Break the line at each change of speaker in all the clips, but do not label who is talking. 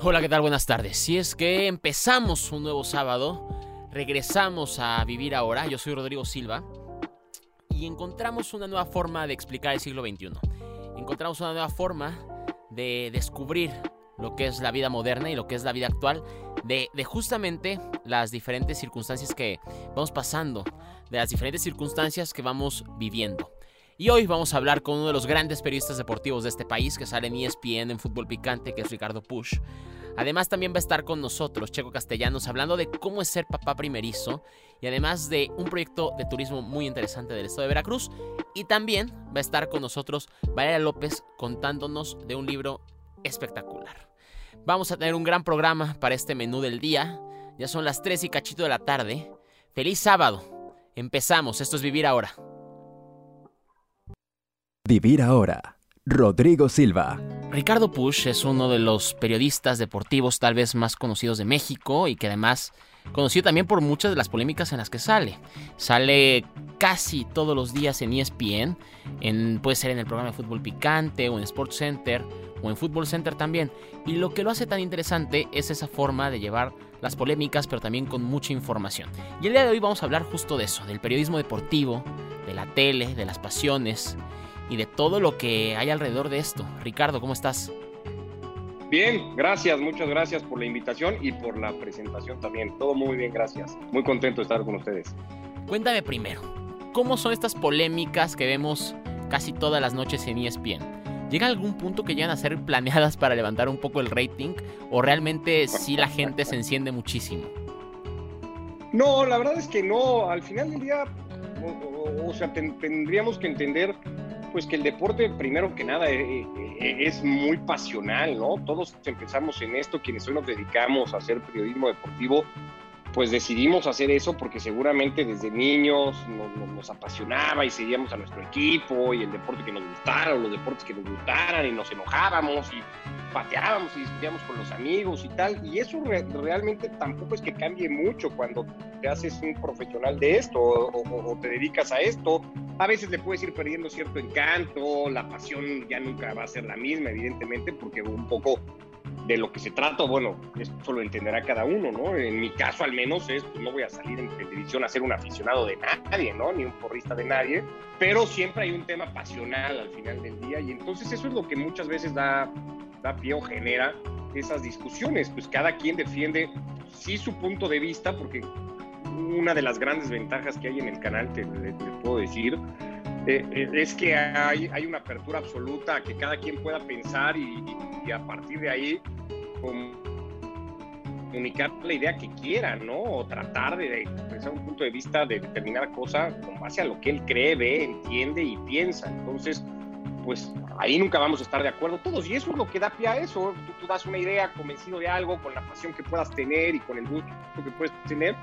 Hola, ¿qué tal? Buenas tardes. Si es que empezamos un nuevo sábado, regresamos a vivir ahora. Yo soy Rodrigo Silva y encontramos una nueva forma de explicar el siglo XXI. Encontramos una nueva forma de descubrir lo que es la vida moderna y lo que es la vida actual, de, justamente las diferentes circunstancias que vamos pasando, de las diferentes circunstancias que vamos viviendo. Y hoy vamos a hablar con uno de los grandes periodistas deportivos de este país que sale en ESPN en Fútbol Picante, que es Ricardo Push. Además también va a estar con nosotros Checo Castellanos hablando de cómo es ser papá primerizo y además de un proyecto de turismo muy interesante del estado de Veracruz. Y también va a estar con nosotros Valeria López contándonos de un libro espectacular. Vamos a tener un gran programa para este menú del día. Ya son las 3 y cachito de la tarde. Feliz sábado. Empezamos. Esto es Vivir Ahora.
Vivir ahora. Rodrigo Silva.
Ricardo Push es uno de los periodistas deportivos tal vez más conocidos de México y que además conocido también por muchas de las polémicas en las que sale. Sale casi todos los días en ESPN, en, puede ser en el programa de Fútbol Picante o en Sports Center o en Fútbol Center también. Y lo que lo hace tan interesante es esa forma de llevar las polémicas pero también con mucha información. Y el día de hoy vamos a hablar justo de eso, del periodismo deportivo, de la tele, de las pasiones y de todo lo que hay alrededor de esto. Ricardo, ¿cómo estás?
Bien, gracias, muchas gracias por la invitación y por la presentación también. Todo muy bien, gracias. Muy contento de estar con ustedes.
Cuéntame primero, ¿cómo son estas polémicas que vemos casi todas las noches en ESPN? ¿Llega algún punto que llegan a ser planeadas para levantar un poco el rating o realmente sí la gente se enciende muchísimo?
No, la verdad es que no. Al final del día, o, o sea, ten, tendríamos que entender pues que el deporte, primero que nada, eh, eh, es muy pasional, ¿no? Todos empezamos en esto, quienes hoy nos dedicamos a hacer periodismo deportivo, pues decidimos hacer eso porque seguramente desde niños nos, apasionaba y seguíamos a nuestro equipo y el deporte que nos gustara o los deportes que nos gustaran y nos enojábamos y pateábamos y discutíamos con los amigos y tal. Y eso re realmente tampoco es que cambie mucho cuando te haces un profesional de esto o, te dedicas a esto. A veces le puedes ir perdiendo cierto encanto, la pasión ya nunca va a ser la misma, evidentemente, porque un poco de lo que se trata, bueno, esto lo entenderá cada uno, ¿no? En mi caso al menos es, pues no voy a salir en televisión a ser un aficionado de nadie, ¿no? Ni un porrista de nadie, pero siempre hay un tema pasional al final del día y entonces eso es lo que muchas veces da, da pie o genera esas discusiones, pues cada quien defiende sí su punto de vista, porque una de las grandes ventajas que hay en el canal, te puedo decir, eh, es que hay, una apertura absoluta a que cada quien pueda pensar y, y a partir de ahí comunicar la idea que quiera, ¿no? O tratar de expresar un punto de vista de determinada cosa con base a lo que él cree, ve, entiende y piensa. Entonces, pues ahí nunca vamos a estar de acuerdo todos. Y eso es lo que da pie a eso. Tú, tú das una idea convencido de algo, con la pasión que puedas tener y con el gusto que puedes tener,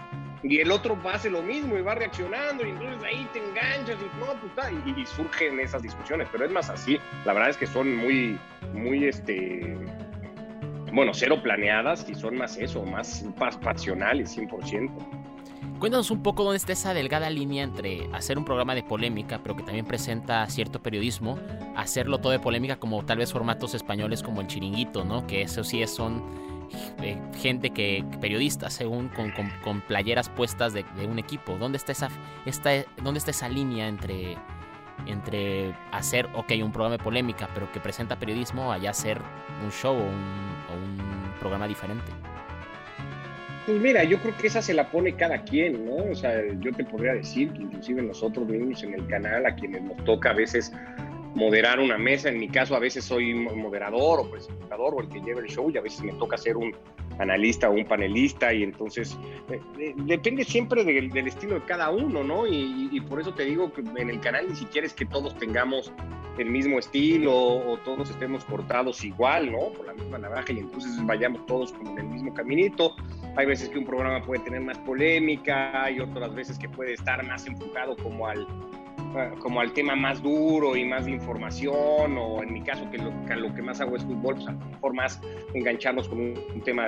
y el otro hacer lo mismo y va reaccionando y entonces ahí te enganchas y no, pues, y, y, surgen esas discusiones, pero es más así, la verdad es que son muy, muy, este, bueno, cero planeadas y son más eso, más pasionales, 100%.
Cuéntanos un poco dónde está esa delgada línea entre hacer un programa de polémica, pero que también presenta cierto periodismo, hacerlo todo de polémica como tal vez formatos españoles como el chiringuito, ¿no? Que eso sí son gente que, periodistas, según con, con, playeras puestas de, un equipo. ¿Dónde está esa, esta, dónde está esa línea entre, entre hacer, ok, un programa de polémica, pero que presenta periodismo, allá hacer un show o un, un programa diferente?
Pues mira, yo creo que esa se la pone cada quien, ¿no? O sea, yo te podría decir que inclusive nosotros mismos en el canal, a quienes nos toca a veces moderar una mesa. En mi caso, a veces soy moderador o presentador o el que lleva el show y a veces me toca ser un analista o un panelista y entonces eh, eh, depende siempre del, estilo de cada uno, ¿no? Y, y, por eso te digo que en el canal ni siquiera es que todos tengamos el mismo estilo o todos estemos cortados igual, ¿no? Por la misma navaja y entonces vayamos todos como en el mismo caminito. Hay veces que un programa puede tener más polémica y otras veces que puede estar más enfocado como al como al tema más duro y más de información, o en mi caso, que lo que, más hago es fútbol, pues a lo mejor más engancharnos con un, tema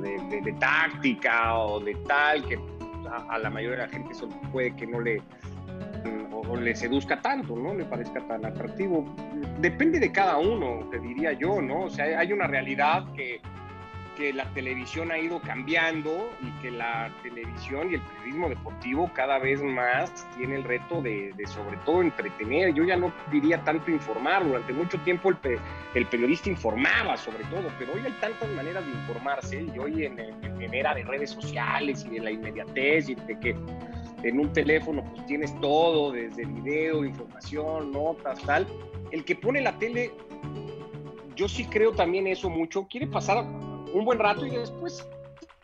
de, táctica o de tal, que a, a, la mayoría de la gente eso puede que no le, o, o le seduzca tanto, ¿no? Le parezca tan atractivo. Depende de cada uno, te diría yo, ¿no? O sea, hay una realidad que que la televisión ha ido cambiando y que la televisión y el periodismo deportivo cada vez más tiene el reto de, sobre todo entretener. Yo ya no diría tanto informar, durante mucho tiempo el, el, periodista informaba sobre todo, pero hoy hay tantas maneras de informarse y hoy en, en, era de redes sociales y de la inmediatez y de que en un teléfono pues tienes todo, desde video, información, notas, tal. El que pone la tele, yo sí creo también eso mucho, quiere pasar un buen rato y después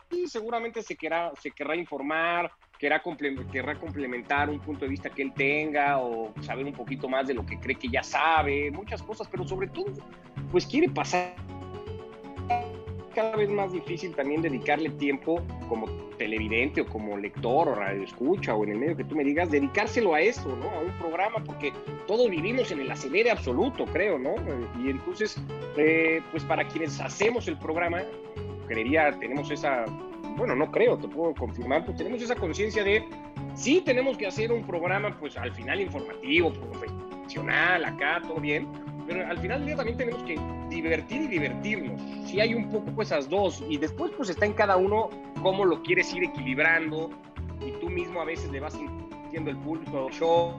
sí, seguramente se querrá, se querrá informar, querrá, querrá complementar un punto de vista que él tenga o saber un poquito más de lo que cree que ya sabe, muchas cosas, pero sobre todo, pues quiere pasar cada vez más difícil también dedicarle tiempo como televidente o como lector o radio escucha o en el medio que tú me digas, dedicárselo a eso, ¿no? A un programa, porque todos vivimos en el acelere absoluto, creo, ¿no? Y entonces, eh, pues para quienes hacemos el programa, creería, tenemos esa, bueno, no creo, te puedo confirmar, pues tenemos esa conciencia de, sí tenemos que hacer un programa, pues al final informativo, profesional, acá, todo bien, pero al final del día también tenemos que divertir y divertirnos. Si hay un poco pues esas dos y después pues está en cada uno cómo lo quieres ir equilibrando y tú mismo a veces le vas sintiendo el pulso, show,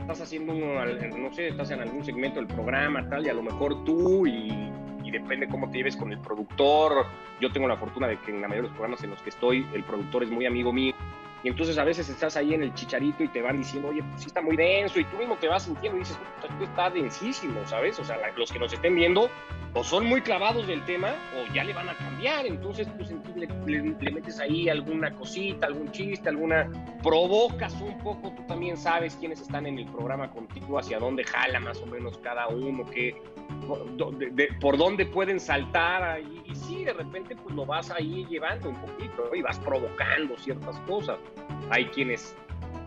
estás haciendo no sé, estás en algún segmento del programa tal y a lo mejor tú y depende cómo te lleves con el productor. Yo tengo la fortuna de que en la mayoría de los programas en los que estoy el productor es muy amigo mío y entonces a veces estás ahí en el chicharito y te van diciendo, oye, pues sí está muy denso, y tú mismo te vas sintiendo y dices, esto está densísimo, ¿sabes? O sea, los que nos estén viendo o son muy clavados del tema o ya le van a cambiar, entonces pues, le, le, metes ahí alguna cosita, algún chiste, alguna... provocas un poco, tú también sabes quiénes están en el programa contigo, hacia dónde jala más o menos cada uno, qué, por dónde pueden saltar y, y sí, de repente pues lo vas ahí llevando un poquito y vas provocando ciertas cosas. Hay quienes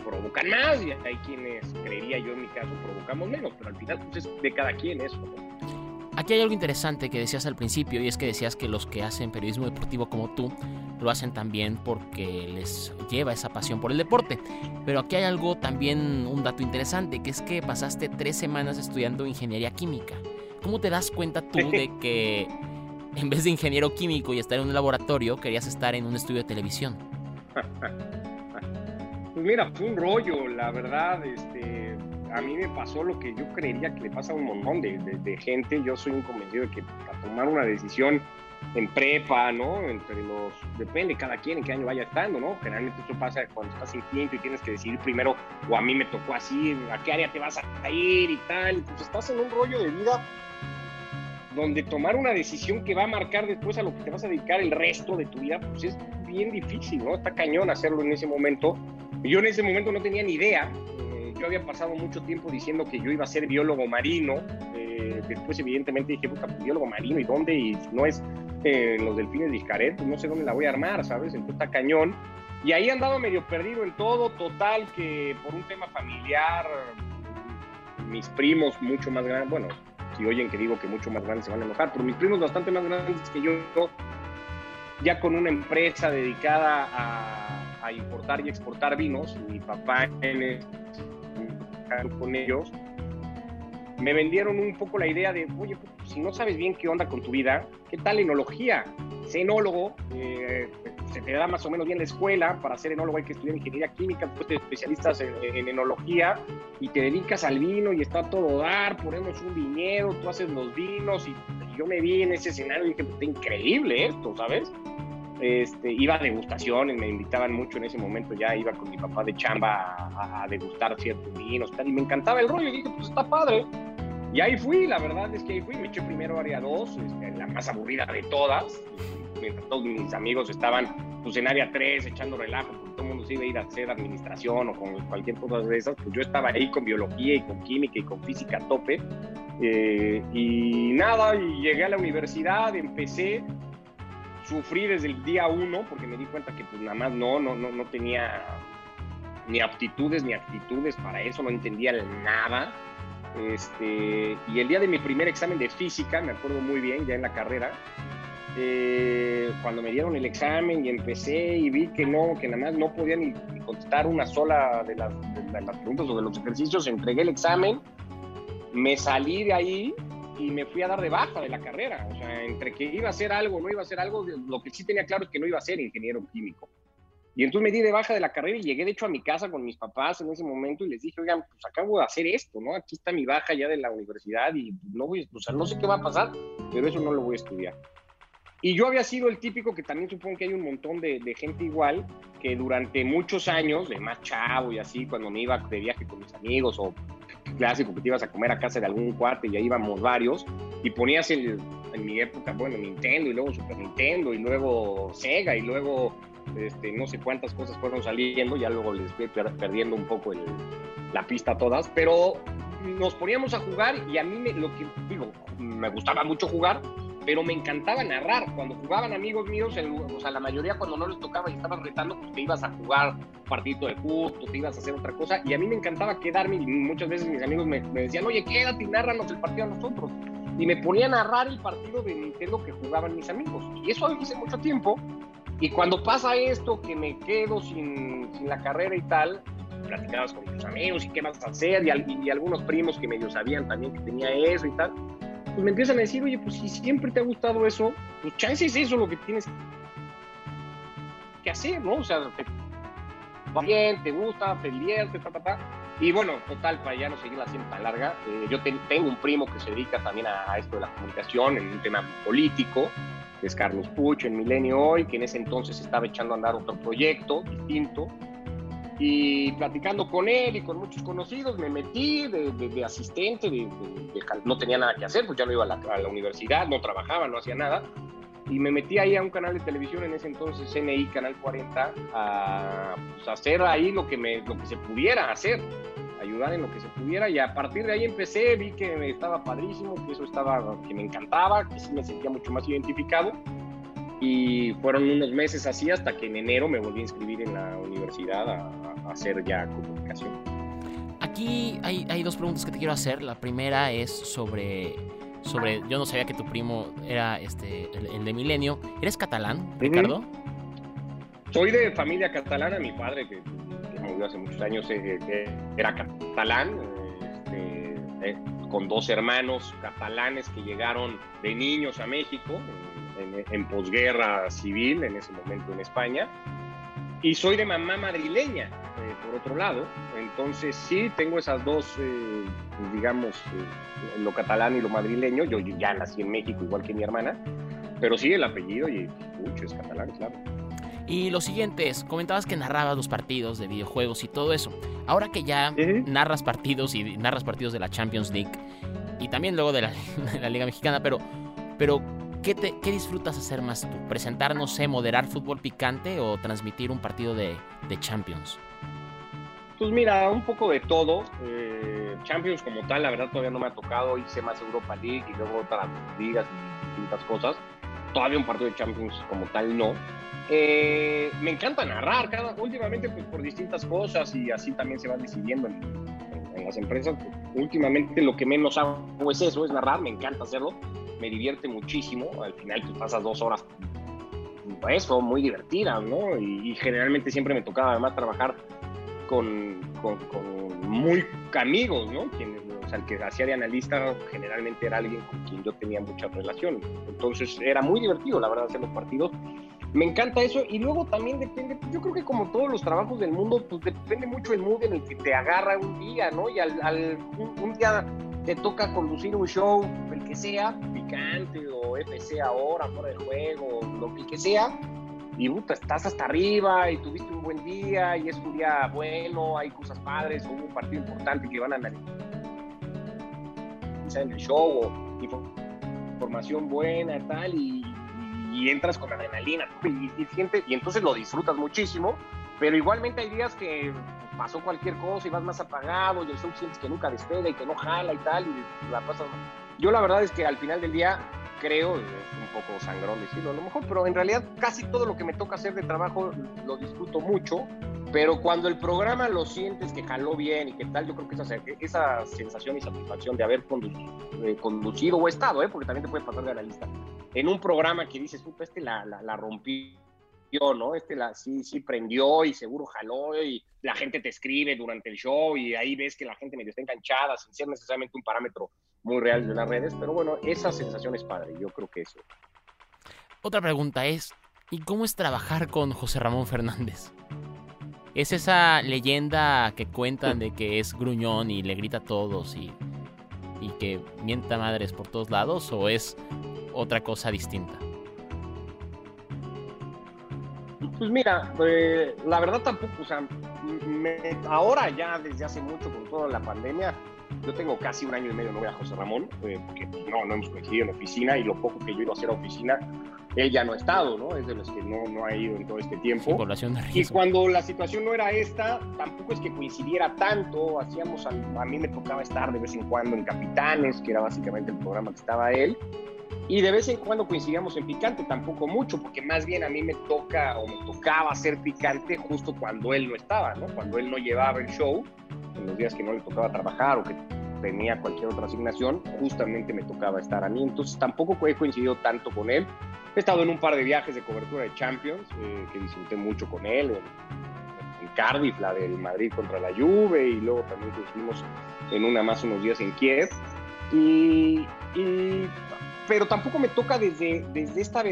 provocan más y hay quienes, creería yo en mi caso, provocamos menos, pero al final pues es de cada quien eso.
Aquí hay algo interesante que decías al principio y es que decías que los que hacen periodismo deportivo como tú lo hacen también porque les lleva esa pasión por el deporte. Pero aquí hay algo también, un dato interesante, que es que pasaste tres semanas estudiando ingeniería química. ¿Cómo te das cuenta tú de que en vez de ingeniero químico y estar en un laboratorio, querías estar en un estudio de televisión?
Pues mira, fue un rollo, la verdad, este, a mí me pasó lo que yo creería que le pasa a un montón de, gente. Yo soy un convencido de que para tomar una decisión en prepa, ¿no? Entre los, depende cada quien en qué año vaya estando, ¿no? Generalmente eso pasa cuando estás en quinto y tienes que decidir primero, o a mí me tocó así, a qué área te vas a ir y tal. Entonces estás en un rollo de vida donde tomar una decisión que va a marcar después a lo que te vas a dedicar el resto de tu vida, pues es bien difícil, ¿no? Está cañón hacerlo en ese momento. Yo en ese momento no tenía ni idea. Yo había pasado mucho tiempo diciendo que yo iba a ser biólogo marino. Eh, después, evidentemente, dije, busca pues, biólogo marino y dónde, y no es eh, los delfines de Iscaret, pues no sé dónde la voy a armar, ¿sabes? Entonces está cañón. Y ahí andaba medio perdido en todo, total, que por un tema familiar, mis primos mucho más grandes, bueno, si oyen que digo que mucho más grandes se van a enojar, pero mis primos bastante más grandes que yo, ya con una empresa dedicada a, importar y exportar vinos, mi papá en con ellos, me vendieron un poco la idea de, oye, pues, si no sabes bien qué onda con tu vida, ¿qué tal enología? Sé enólogo, eh, se te da más o menos bien la escuela, para ser enólogo hay que estudiar ingeniería química, después te especialistas en, enología y te dedicas al vino y está todo dar, ponemos un viñedo, tú haces los vinos y, yo me vi en ese escenario y dije, pues, increíble esto, ¿sabes? Este, iba a degustaciones, me invitaban mucho en ese momento, ya iba con mi papá de chamba a, degustar ciertos vinos y me encantaba el rollo y dije, pues está padre. Y ahí fui, la verdad es que ahí fui, me eché primero área 2, este, la más aburrida de todas, mientras todos mis amigos estaban pues, en área 3 echando relajo, porque todo el mundo se iba a ir a hacer administración o con cualquier cosa de esas, pues yo estaba ahí con biología y con química y con física a tope. Eh, y nada, y llegué a la universidad, empecé, sufrí desde el día uno, porque me di cuenta que pues nada más no, no, no, no tenía ni aptitudes ni actitudes para eso, no entendía nada. Este, y el día de mi primer examen de física, me acuerdo muy bien, ya en la carrera, eh, cuando me dieron el examen y empecé y vi que no, que nada más no podía ni, contestar una sola de las, preguntas o de los ejercicios, entregué el examen, me salí de ahí y me fui a dar de baja de la carrera. O sea, entre que iba a hacer algo no iba a hacer algo, lo que sí tenía claro es que no iba a ser ingeniero químico. Y entonces me di de baja de la carrera y llegué de hecho a mi casa con mis papás en ese momento y les dije, oigan, pues acabo de hacer esto, ¿no? Aquí está mi baja ya de la universidad y no voy, o sea, no sé qué va a pasar, pero eso no lo voy a estudiar. Y yo había sido el típico que también supongo que hay un montón de, de, gente igual, que durante muchos años, de más chavo y así, cuando me iba de viaje con mis amigos o clásico que te ibas a comer a casa de algún cuate y ya íbamos varios, y ponías el, en mi época, bueno, Nintendo y luego Super Nintendo y luego Sega y luego este, no sé cuántas cosas fueron saliendo, ya luego les fui perdiendo un poco el, la pista a todas, pero nos poníamos a jugar y a mí me, lo que digo, me gustaba mucho jugar, pero me encantaba narrar. Cuando jugaban amigos míos, el, o sea, la mayoría cuando no les tocaba y estaban retando, pues te ibas a jugar un partido de fútbol, te ibas a hacer otra cosa. Y a mí me encantaba quedarme y muchas veces mis amigos me, me decían, oye, quédate y narranos el partido a nosotros. Y me ponía a narrar el partido de Nintendo que jugaban mis amigos. Y eso lo hice mucho tiempo. Y cuando pasa esto, que me quedo sin, sin la carrera y tal, platicabas con tus amigos y qué vas a hacer, y, y, algunos primos que medio sabían también que tenía eso y tal pues me empiezan a decir, oye, pues si siempre te ha gustado eso, pues chance es eso lo que tienes que hacer, ¿no? O sea, te va bien, te gusta, te divierte, ta, ta, ta. Y bueno, total, para ya no seguir la tan larga, eh, yo te, tengo un primo que se dedica también a, a, esto de la comunicación en un tema político, que es Carlos Puch en Milenio Hoy, que en ese entonces estaba echando a andar otro proyecto distinto, y platicando con él y con muchos conocidos, me metí de, de, de asistente, de, no tenía nada que hacer, pues ya no iba a la, a la, universidad, no trabajaba, no hacía nada. Y me metí ahí a un canal de televisión en ese entonces, CNI, Canal 40, a pues, hacer ahí lo que, me, lo que se pudiera hacer, ayudar en lo que se pudiera. Y a partir de ahí empecé, vi que estaba padrísimo, que eso estaba, que me encantaba, que sí me sentía mucho más identificado y fueron unos meses así hasta que en enero me volví a inscribir en la universidad a, a hacer ya comunicación.
Aquí hay, hay, dos preguntas que te quiero hacer. La primera es sobre, sobre yo no sabía que tu primo era este, el, el de Milenio. ¿Eres catalán, Ricardo? Uh
-huh. Soy de familia catalana, mi padre que, que murió hace muchos años eh, eh, era catalán. Este, eh, con dos hermanos catalanes que llegaron de niños a México en, en posguerra civil, en ese momento en España. Y soy de mamá madrileña, eh, por otro lado. Entonces sí, tengo esas dos, eh, digamos, eh, lo catalán y lo madrileño. Yo ya nací en México, igual que mi hermana. Pero sí, el apellido y mucho es catalán, claro.
Y lo siguiente es, comentabas que narrabas los partidos de videojuegos y todo eso. Ahora que ya narras partidos y narras partidos de la Champions League y también luego de la, de la Liga Mexicana, pero, pero ¿qué, te, ¿qué, disfrutas hacer más tú? ¿Presentar, no sé, moderar fútbol picante o transmitir un partido de, de Champions?
Pues mira, un poco de todo. Eh, Champions como tal, la verdad todavía no me ha tocado. Hice más Europa League y luego otras ligas y distintas cosas. Todavía un partido de Champions como tal no. Eh, me encanta narrar, cada, últimamente pues, por distintas cosas y así también se va decidiendo en, en, en las empresas. Pues, últimamente lo que menos hago es eso, es narrar, me encanta hacerlo, me divierte muchísimo. Al final tú pasas dos horas eso, muy divertidas, ¿no? Y, y generalmente siempre me tocaba además trabajar con, con, con, muy amigos, ¿no? Quien, o sea, el que hacía de analista generalmente era alguien con quien yo tenía mucha relación. Entonces era muy divertido, la verdad, hacer los partidos. Me encanta eso y luego también depende, yo creo que como todos los trabajos del mundo, pues depende mucho el mood en el que te agarra un día, ¿no? Y al, al un, un, día te toca conducir un show, el que sea, picante o FC ahora, fuera de juego, lo que sea, y puta, estás hasta arriba y tuviste un buen día y es un día bueno, hay cosas padres, hubo un partido importante que van a analizar. En el show o buena y tal y, entras con adrenalina y, y, y entonces lo disfrutas muchísimo, pero igualmente hay días que pasó cualquier cosa y vas más apagado y el show sientes que nunca despega y que no jala y tal y la pasas... Yo la verdad es que al final del día creo, es un poco sangrón decirlo a lo mejor, pero en realidad casi todo lo que me toca hacer de trabajo lo disfruto mucho, pero cuando el programa lo sientes que jaló bien y que tal, yo creo que esa, esa sensación y satisfacción de haber conducido, eh, conducido o estado, eh, porque también te puede pasar de analista, en un programa que dices, puta, este la, la, la rompí, ¿no? Este la, sí, sí prendió y seguro jaló y la gente te escribe durante el show y ahí ves que la gente medio está enganchada sin ser necesariamente un parámetro muy reales de las redes, pero bueno, esa sensación es padre, yo creo que eso.
Otra pregunta es, ¿y cómo es trabajar con José Ramón Fernández? ¿Es esa leyenda que cuentan de que es gruñón y le grita a todos y, y que mienta madres por todos lados o es otra cosa distinta?
Pues mira, eh, la verdad tampoco, o sea, ahora ya desde hace mucho con toda la pandemia, yo tengo casi un año y medio no voy a José Ramón, eh, porque no, no hemos coincidido en oficina y lo poco que yo ido a hacer a oficina, él ya no ha estado, ¿no? Es de los que no, no ha ido en todo este tiempo.
población de
y cuando la situación no era esta, tampoco es que coincidiera tanto, hacíamos, a mí me tocaba estar de vez en cuando en Capitanes, que era básicamente el programa que estaba él, y de vez en cuando coincidíamos en picante, tampoco mucho, porque más bien a mí me toca o me tocaba hacer picante justo cuando él no estaba, ¿no? Cuando él no llevaba el show, en los días que no le tocaba trabajar o que tenía cualquier otra asignación, justamente me tocaba estar a mí. Entonces tampoco he coincidido tanto con él. He estado en un par de viajes de cobertura de Champions, eh, que disfruté mucho con él, en, Cardiff, la del Madrid contra la Juve, y luego también coincidimos en una más unos días en Kiev. Y, y pero tampoco me toca desde, desde esta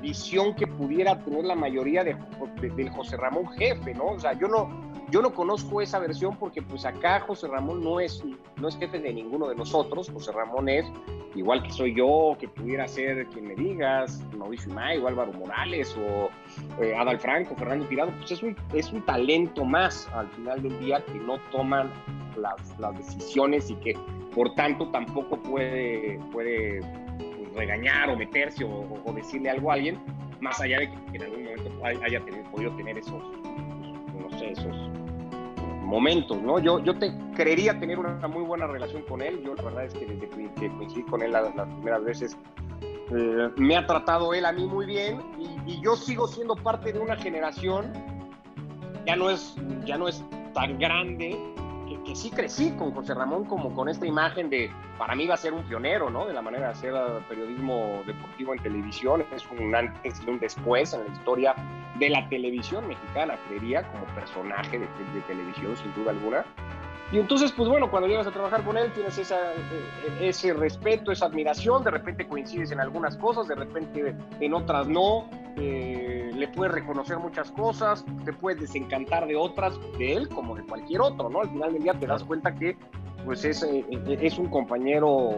visión que pudiera tener la mayoría de, del José Ramón jefe, ¿no? O sea, yo no, yo no conozco esa versión porque pues acá José Ramón no es, no es jefe de ninguno de nosotros, José Ramón es igual que soy yo, que pudiera ser quien me digas, Mauricio Imay o Álvaro Morales o eh, Adal Franco, Fernando Tirado, pues es un, es un talento más al final del día que no toman las, las decisiones y que por tanto tampoco puede, puede regañar o meterse o, decirle algo a alguien, más allá de que en algún momento haya podido tener esos, no sé, esos momentos, ¿no? Yo, yo te creería tener una muy buena relación con él. Yo la verdad es que desde que coincidí con él las, primeras veces, eh, me ha tratado él a mí muy bien y, y, yo sigo siendo parte de una generación, ya no es, ya no es tan grande, que, sí crecí con José Ramón como con esta imagen de, para mí va a ser un pionero, ¿no? De la manera de hacer periodismo deportivo en televisión, es un antes y un después en la historia de la televisión mexicana, creería, como personaje de, de televisión, sin duda alguna. Y entonces, pues bueno, cuando llegas a trabajar con él, tienes esa, e, e, ese respeto, esa admiración, de repente coincides en algunas cosas, de repente en otras no, eh, le puedes reconocer muchas cosas, te puedes desencantar de otras, de él como de cualquier otro, ¿no? Al final del día te das cuenta que pues es, eh, es un compañero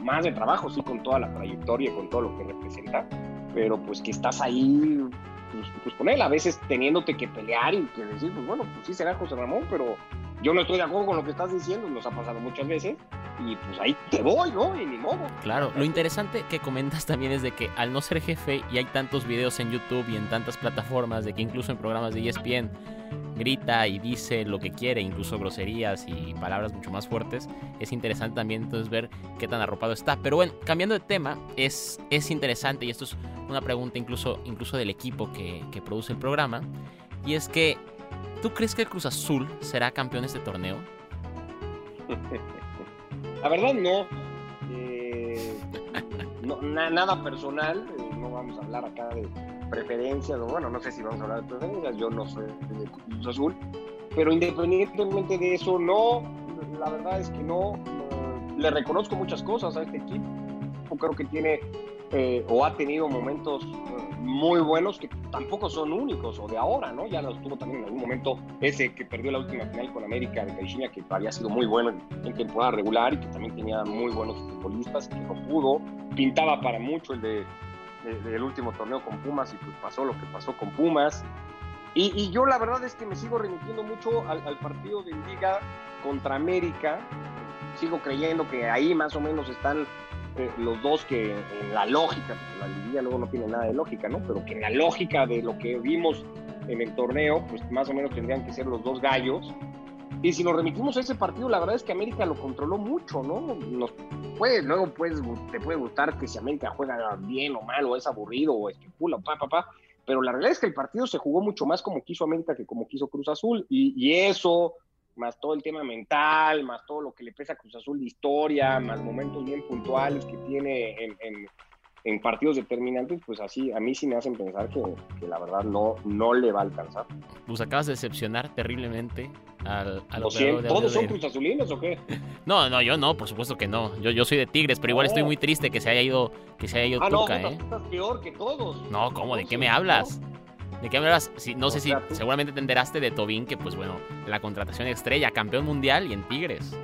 más de trabajo, sí, con toda la trayectoria, con todo lo que representa, pero pues que estás ahí pues, pues, con él, a veces teniéndote que pelear y que decir, pues bueno, pues sí será José Ramón, pero yo no estoy de acuerdo con lo que estás diciendo, nos ha pasado muchas veces, y pues ahí te voy, ¿no? Y ni modo.
Claro, lo interesante que comentas también es de que al no ser jefe y hay tantos videos en YouTube y en tantas plataformas, de que incluso en programas de ESPN grita y dice lo que quiere, incluso groserías y palabras mucho más fuertes, es interesante también entonces ver qué tan arropado está. Pero bueno, cambiando de tema, es, es interesante y esto es una pregunta incluso, incluso del equipo que, que produce el programa, y es que ¿Tú crees que Cruz Azul será campeón de este torneo?
La verdad no. Eh, nada personal, eh, no vamos a hablar acá de preferencias, bueno, no sé si vamos a hablar de preferencias, yo no soy de Cruz Azul, pero independientemente de eso, no, la verdad es que no, le reconozco muchas cosas a este equipo, creo que tiene eh, o ha tenido momentos muy buenos que tampoco son únicos o de ahora, ¿no? Ya los tuvo también en algún momento ese que perdió la última final con América de Caixinha, que había sido muy bueno en, temporada regular y que también tenía muy buenos futbolistas, que no pudo, pintaba para mucho el de, del último torneo con Pumas y pues pasó lo que pasó con Pumas. Y, yo la verdad es que me sigo remitiendo mucho al, al partido de Liga contra América, sigo creyendo que ahí más o menos están los dos que en la lógica, la liguilla luego no tiene nada de lógica, ¿no? Pero que en la lógica de lo que vimos en el torneo, pues más o menos tendrían que ser los dos gallos. Y si nos remitimos a ese partido, la verdad es que América lo controló mucho, ¿no? Nos puede, luego puedes, te puede gustar que si América juega bien o mal, o es aburrido, o especula, pa, pa, pa. Pero la realidad es que el partido se jugó mucho más como quiso América que como quiso Cruz Azul. Y, y eso, más todo el tema mental, más todo lo que le pesa a Cruz Azul de historia, más momentos bien puntuales que tiene en, en partidos determinantes, pues así a mí sí me hacen pensar que, que la verdad no, no le va a alcanzar.
Pues acabas de decepcionar terriblemente al, al
siento, ¿Todos son Cruz Azulinos o qué?
No, no, yo no, por supuesto que no. Yo, yo soy de Tigres, pero igual estoy muy triste que se haya ido, que se haya ido
ah,
Tuca,
no,
¿eh?
estás peor que todos.
No, ¿cómo? ¿De qué me hablas? ¿De qué me hablas? Si, no sé si seguramente te enteraste de Tobín, que pues bueno, la contratación estrella, campeón mundial y en Tigres.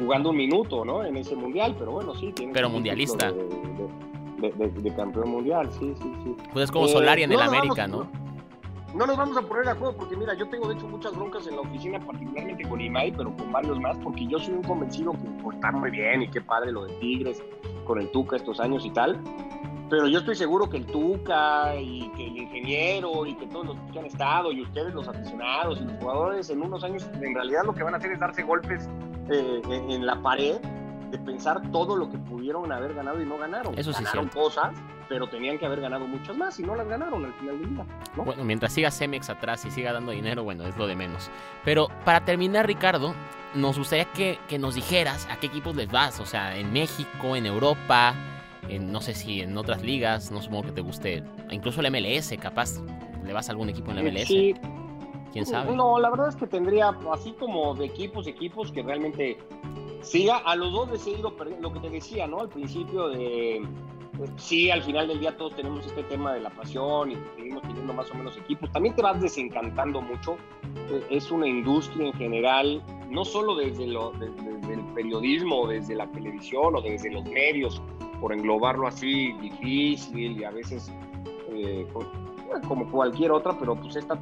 Jugando un minuto, ¿no? En ese mundial, pero bueno, sí. Tiene
pero mundialista.
De, de, de, campeón mundial, sí, sí, sí.
Pues es como Solari en
Eh,
el
no,
América,
vamos,
¿no?
No nos vamos a poner de acuerdo porque mira, yo tengo de hecho muchas broncas en la oficina, particularmente con Imai, pero con varios más, porque yo soy un convencido que está muy bien y qué padre lo de Tigres con el Tuca estos años y tal. Pero yo estoy seguro que el Tuca y que el ingeniero y que todos los que han estado y ustedes los aficionados y los jugadores en unos años en realidad lo que van a hacer es darse golpes eh, en, en la pared de pensar todo lo que pudieron haber ganado y no ganaron.
Eso sí
ganaron
cierto.
cosas, pero tenían que haber ganado muchas más y no las ganaron al final del día. ¿no?
Bueno, mientras siga Cemex atrás y siga dando dinero, bueno, es lo de menos. Pero para terminar, Ricardo, nos gustaría que, que nos dijeras a qué equipos les vas. O sea, en México, en Europa, en, no sé si en otras ligas, no supongo que te guste. Incluso el MLS, capaz. ¿Le vas a algún equipo en la MLS?
Sí,
¿Quién sabe?
No, la verdad es que tendría, así como de equipos, equipos que realmente siga. A los dos les he ido perdiendo, lo que te decía, ¿no? Al principio de. pues, sí, al final del día todos tenemos este tema de la pasión y seguimos teniendo más o menos equipos. También te vas desencantando mucho. Eh, Es una industria en general, no solo desde, lo, desde, desde el periodismo, desde la televisión o desde los medios, por englobarlo así, difícil y a veces eh, como cualquier otra, pero pues esta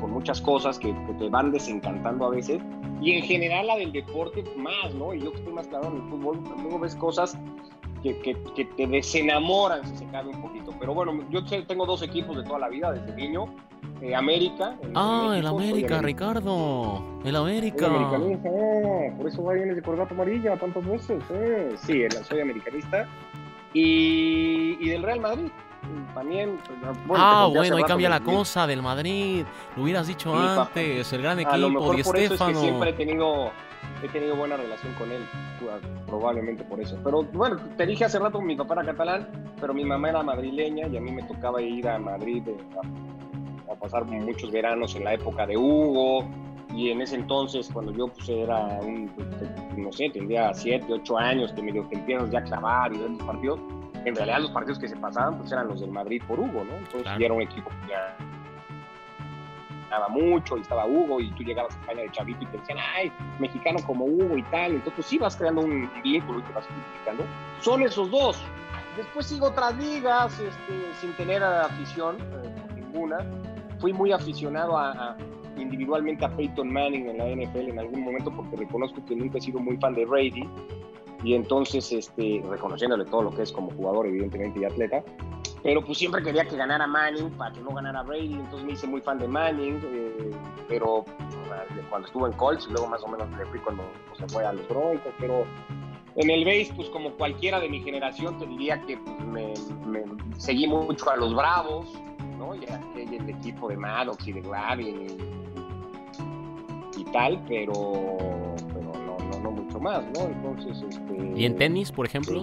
con muchas cosas que, que te van desencantando a veces. Y en general la del deporte más, ¿no? Y yo que estoy más claro en el fútbol, pues, luego ves cosas que, que, que te desenamoran si se cabe un poquito. Pero bueno, yo tengo dos equipos de toda la vida, desde niño. eh, América. en
Ah, el
México,
América, Ricardo. El América.
americanista, ah, por eso va vienes de corbata amarilla tantas veces. eh. Sí, soy americanista. Y, y del Real Madrid. También. pues, bueno,
ah, bueno, ahí cambia la cosa del Madrid. Lo hubieras dicho
papá.
antes. El gran
A lo
equipo,
mejor
Di
por eso es que siempre he tenido, he tenido buena relación con él, probablemente por eso. Pero bueno, te dije hace rato mi papá era catalán, pero mi mamá era madrileña y a mí me tocaba ir a Madrid eh, a, a pasar muchos veranos en la época de Hugo. Y en ese entonces, cuando yo pues, era un, no sé, tendría 7, 8 años, que medio que empiezas ya a clavar y ver los partidos, en realidad los partidos que se pasaban pues eran los del Madrid por Hugo, ¿no? Entonces
Claro.
ya era un equipo que ya ganaba mucho y estaba Hugo y tú llegabas a España de chavito y te decían, ay, mexicano como Hugo y tal, entonces pues sí vas creando un vínculo y te vas identificando. Son esos dos. Después sigo otras ligas este, sin tener afición eh, ninguna. Fui muy aficionado a, a- individualmente a Peyton Manning en la NFL en algún momento porque reconozco que nunca he sido muy fan de Brady y entonces este, reconociéndole todo lo que es como jugador evidentemente y atleta pero pues siempre quería que ganara Manning para que no ganara Brady, entonces me hice muy fan de Manning, eh, pero de cuando estuvo en Colts, luego más o menos le fui cuando se fue a los Broncos, pero en el base, pues como cualquiera de mi generación, te diría que pues, me, seguí mucho a los Bravos, ¿no? Y aquel el equipo de Maddox y de Glavin y tal, pero, más, ¿no? Entonces, este...
¿Y en tenis, por ejemplo?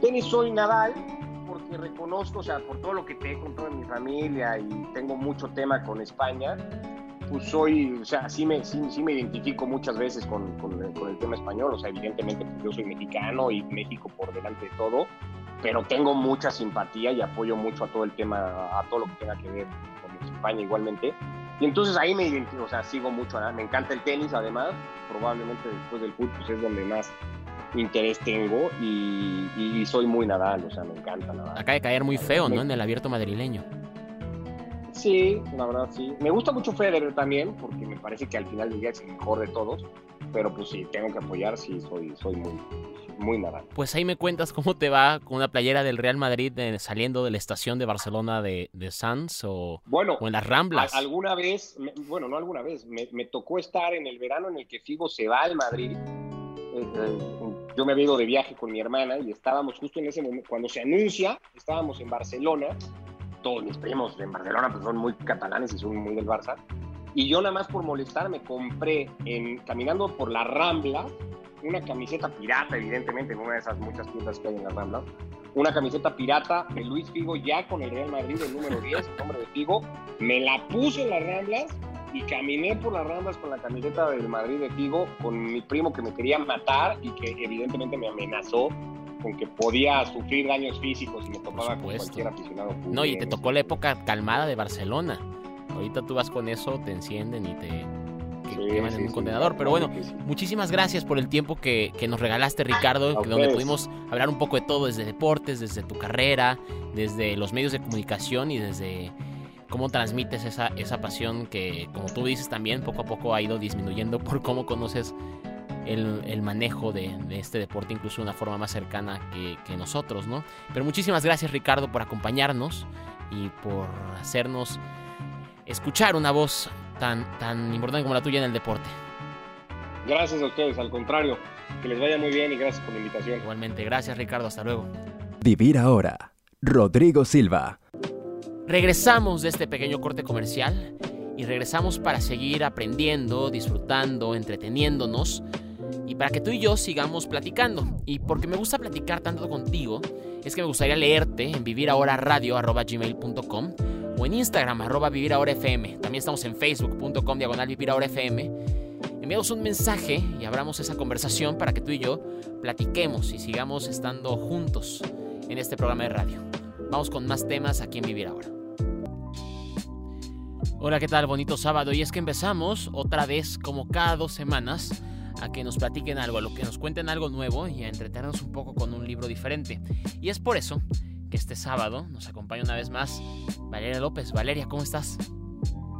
Tenis soy Nadal, porque reconozco, o sea, por todo lo que te he contado mi familia y tengo mucho tema con España, pues soy, o sea, sí me, sí, sí me identifico muchas veces con, con, el, con el tema español, o sea, evidentemente pues, yo soy mexicano y México por delante de todo, pero tengo mucha simpatía y apoyo mucho a todo el tema, a todo lo que tenga que ver con España igualmente. Y entonces ahí me identifico, o sea, sigo mucho, ¿no? me encanta el tenis además, probablemente después del fútbol pues, es donde más interés tengo y, y, soy muy Nadal, o sea, me encanta Nadal.
Acaba de caer muy feo, ¿no? En el abierto madrileño.
Sí, la verdad sí. Me gusta mucho Federer también, porque me parece que al final del día es el mejor de todos, pero pues sí, tengo que apoyar, sí, soy, soy muy, muy Nadal.
Pues ahí me cuentas cómo te va con una playera del Real Madrid eh, saliendo de la estación de Barcelona de, de Sanz o,
bueno,
o en las Ramblas.
A, alguna vez, me, bueno, no alguna vez, me, me, tocó estar en el verano en el que Figo se va al Madrid. Eh, eh, yo me había ido de viaje con mi hermana y estábamos justo en ese momento, cuando se anuncia, estábamos en Barcelona, todos mis primos en Barcelona pues son muy catalanes y son muy del Barça, y yo nada más por molestar me compré, en, caminando por la Rambla, una camiseta pirata, evidentemente, en una de esas muchas tiendas que hay en la Rambla. Una camiseta pirata de Luis Figo ya con el Real Madrid, el número 10, el nombre de Figo. Me la puse en las Ramblas y caminé por las Ramblas con la camiseta del Madrid de Figo, con mi primo que me quería matar y que evidentemente me amenazó con que podía sufrir daños físicos y me tocaba con cualquier aficionado.
No, y te tocó la época calmada de Barcelona. Ahorita tú vas con eso, te encienden y te queman en un condenador. Pero bueno, muchísimas gracias por el tiempo que, que nos regalaste, Ricardo, que donde pudimos hablar un poco de todo, desde deportes, desde tu carrera, desde los medios de comunicación y desde cómo transmites esa, esa pasión que, como tú dices también, poco a poco ha ido disminuyendo por cómo conoces el, el manejo de, de, este deporte, incluso de una forma más cercana que, que, nosotros, ¿no? Pero muchísimas gracias, Ricardo, por acompañarnos y por hacernos escuchar una voz tan, tan importante como la tuya en el deporte.
Gracias a ustedes, al contrario, que les vaya muy bien y gracias por la invitación.
Igualmente, gracias Ricardo, hasta luego.
Vivir ahora, Rodrigo Silva.
Regresamos de este pequeño corte comercial y regresamos para seguir aprendiendo, disfrutando, entreteniéndonos y para que tú y yo sigamos platicando. Y porque me gusta platicar tanto contigo, es que me gustaría leerte en vivirahoraradio.gmail.com o en Instagram, arroba vivirahorafm. También estamos en facebook.com, diagonal vivirahorafm. Envíanos un mensaje y abramos esa conversación para que tú y yo platiquemos y sigamos estando juntos en este programa de radio. Vamos con más temas aquí en Vivir Ahora. Hola, ¿qué tal? Bonito sábado. Y es que empezamos otra vez, como cada dos semanas, a que nos platiquen algo, a lo que nos cuenten algo nuevo y a entretenernos un poco con un libro diferente. Y es por eso que este sábado nos acompaña una vez más Valeria López. Valeria, ¿cómo estás?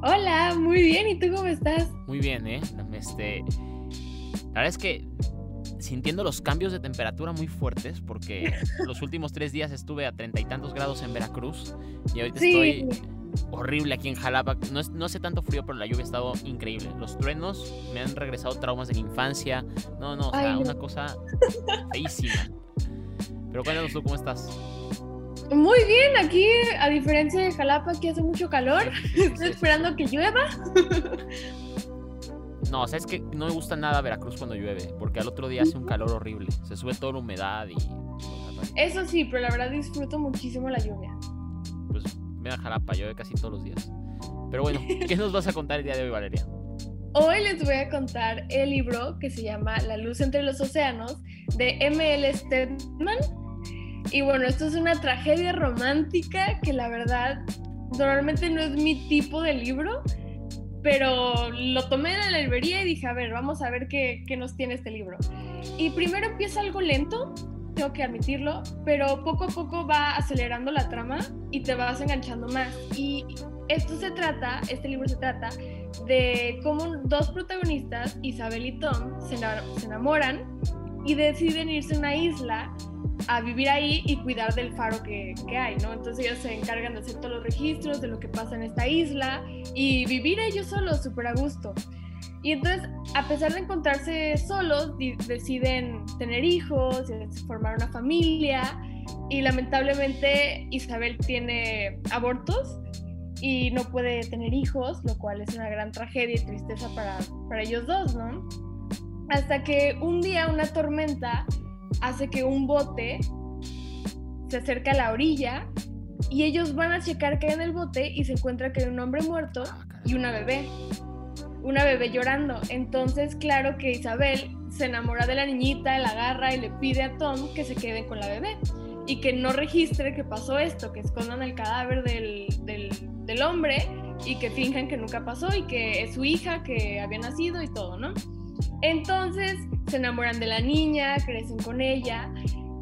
Hola, muy bien. ¿Y tú cómo estás?
Muy bien, ¿eh? Este, la verdad es que sintiendo los cambios de temperatura muy fuertes, porque los últimos tres días estuve a treinta y tantos grados en Veracruz y ahorita sí. estoy horrible aquí en Jalapa. No, es, no hace tanto frío, pero la lluvia ha estado increíble. Los truenos me han regresado traumas de la infancia. No, no, o sea, Ay, no. una cosa feísima. Pero cuéntanos tú, ¿cómo estás?
Muy bien, aquí, a diferencia de Jalapa, aquí hace mucho calor. Estoy esperando que llueva.
No, sabes que no me gusta nada Veracruz cuando llueve, porque al otro día hace un calor horrible. Se sube toda la humedad y.
Eso sí, pero la verdad disfruto muchísimo la lluvia.
Pues mira Jalapa, llueve casi todos los días. Pero bueno, ¿qué nos vas a contar el día de hoy, Valeria?
Hoy les voy a contar el libro que se llama La luz entre los océanos de M.L. Stedman. Y bueno, esto es una tragedia romántica que la verdad normalmente no es mi tipo de libro, pero lo tomé en la librería y dije, a ver, vamos a ver qué, qué, nos tiene este libro. Y primero empieza algo lento, tengo que admitirlo, pero poco a poco va acelerando la trama y te vas enganchando más. Y esto se trata, este libro se trata de cómo dos protagonistas, Isabel y Tom, se enamoran y deciden irse a una isla a vivir ahí y cuidar del faro que, que, hay, ¿no? Entonces ellos se encargan de hacer todos los registros de lo que pasa en esta isla y vivir ellos solos súper a gusto. Y entonces, a pesar de encontrarse solos, deciden tener hijos, formar una familia y lamentablemente Isabel tiene abortos y no puede tener hijos, lo cual es una gran tragedia y tristeza para, para ellos dos, ¿no? Hasta que un día una tormenta hace que un bote se acerque a la orilla y ellos van a checar que hay en el bote y se encuentra que hay un hombre muerto y una bebé. Una bebé llorando. Entonces, claro que Isabel se enamora de la niñita, la agarra y le pide a Tom que se quede con la bebé y que no registre que pasó esto, que escondan el cadáver del, del, del hombre y que finjan que nunca pasó y que es su hija que había nacido y todo, ¿no? Entonces se enamoran de la niña, crecen con ella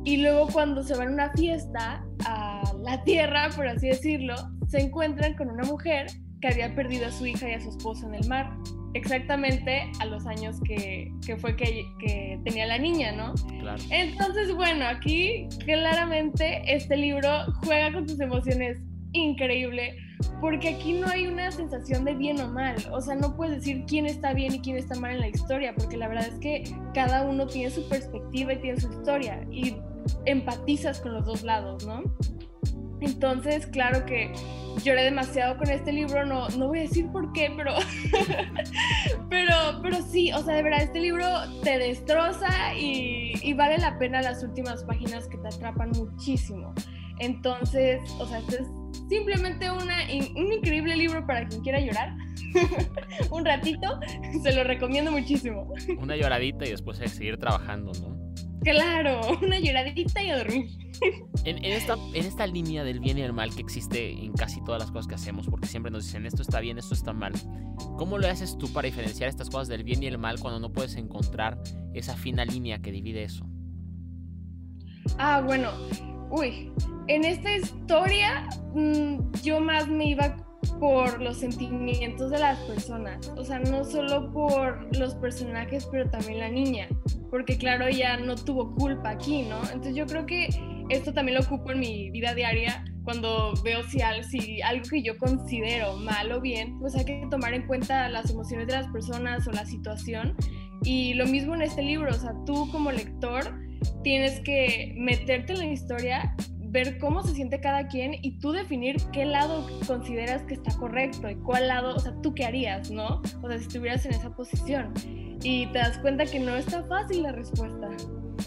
y luego cuando se van a una fiesta a la tierra, por así decirlo, se encuentran con una mujer que había perdido a su hija y a su esposo en el mar. Exactamente a los años que, que fue que, que, tenía la niña, ¿no?
Claro.
Entonces, bueno, aquí claramente este libro juega con tus emociones increíble porque aquí no hay una sensación de bien o mal, o sea, no puedes decir quién está bien y quién está mal en la historia, porque la verdad es que cada uno tiene su perspectiva y tiene su historia y empatizas con los dos lados, ¿no? Entonces, claro que lloré demasiado con este libro, no, no voy a decir por qué, pero, pero, pero sí, o sea, de verdad, este libro te destroza y, y vale la pena las últimas páginas que te atrapan muchísimo. Entonces, o sea, este es simplemente una, un increíble libro para quien quiera llorar. un ratito, se lo recomiendo muchísimo.
Una lloradita y después seguir trabajando, ¿no?
Claro, una lloradita y a dormir.
En, esta, en esta línea del bien y el mal que existe en casi todas las cosas que hacemos, porque siempre nos dicen esto está bien, esto está mal, ¿cómo lo haces tú para diferenciar estas cosas del bien y el mal cuando no puedes encontrar esa fina línea que divide eso?
Ah, bueno, uy, en esta historia mm, yo más me iba por los sentimientos de las personas, o sea, no solo por los personajes, pero también la niña, porque claro, ella no tuvo culpa aquí, ¿no? Entonces yo creo que esto también lo ocupo en mi vida diaria, cuando veo si, si algo que yo considero mal o bien, pues hay que tomar en cuenta las emociones de las personas o la situación. Y lo mismo en este libro, o sea, tú como lector tienes que meterte en la historia ver cómo se siente cada quien y tú definir qué lado consideras que está correcto y cuál lado, o sea, tú qué harías, ¿no? O sea, si estuvieras en esa posición. Y te das cuenta que no está fácil la respuesta.